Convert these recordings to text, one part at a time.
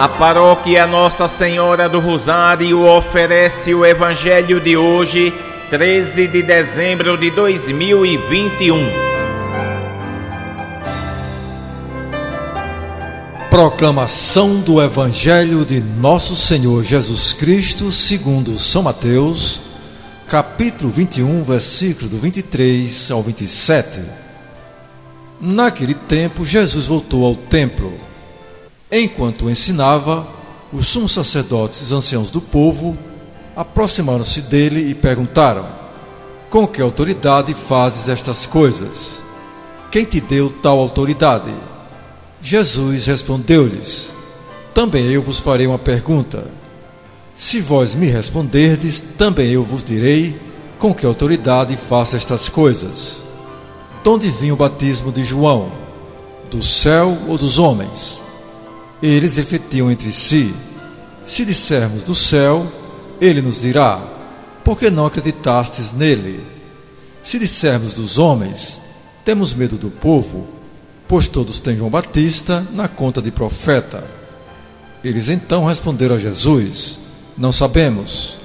A paróquia Nossa Senhora do Rosário oferece o Evangelho de hoje, 13 de dezembro de 2021. Proclamação do Evangelho de Nosso Senhor Jesus Cristo, segundo São Mateus, capítulo 21, versículo do 23 ao 27. Naquele tempo, Jesus voltou ao templo Enquanto ensinava, os sumos sacerdotes e os anciãos do povo aproximaram-se dele e perguntaram: Com que autoridade fazes estas coisas? Quem te deu tal autoridade? Jesus respondeu-lhes: Também eu vos farei uma pergunta. Se vós me responderdes, também eu vos direi com que autoridade faço estas coisas. De onde vinha o batismo de João? Do céu ou dos homens? Eles refletiam entre si: Se dissermos do céu, ele nos dirá: Por que não acreditastes nele? Se dissermos dos homens, temos medo do povo, pois todos têm João Batista na conta de profeta. Eles então responderam a Jesus: Não sabemos.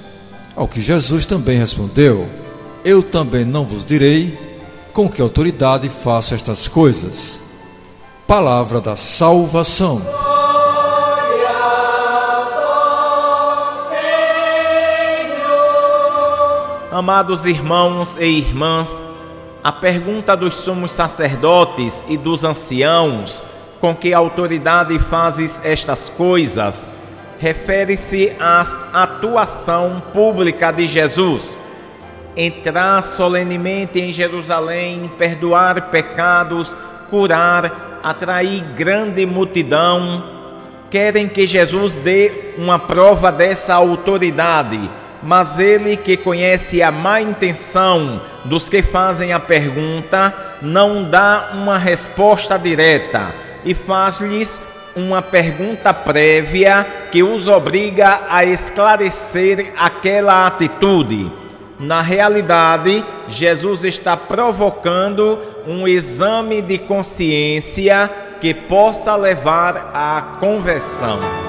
Ao que Jesus também respondeu: Eu também não vos direi com que autoridade faço estas coisas. Palavra da salvação. Amados irmãos e irmãs, a pergunta dos sumos sacerdotes e dos anciãos, com que autoridade fazes estas coisas, refere-se à atuação pública de Jesus. Entrar solenemente em Jerusalém, perdoar pecados, curar, atrair grande multidão. Querem que Jesus dê uma prova dessa autoridade mas ele que conhece a má intenção dos que fazem a pergunta, não dá uma resposta direta e faz-lhes uma pergunta prévia que os obriga a esclarecer aquela atitude. Na realidade, Jesus está provocando um exame de consciência que possa levar à conversão.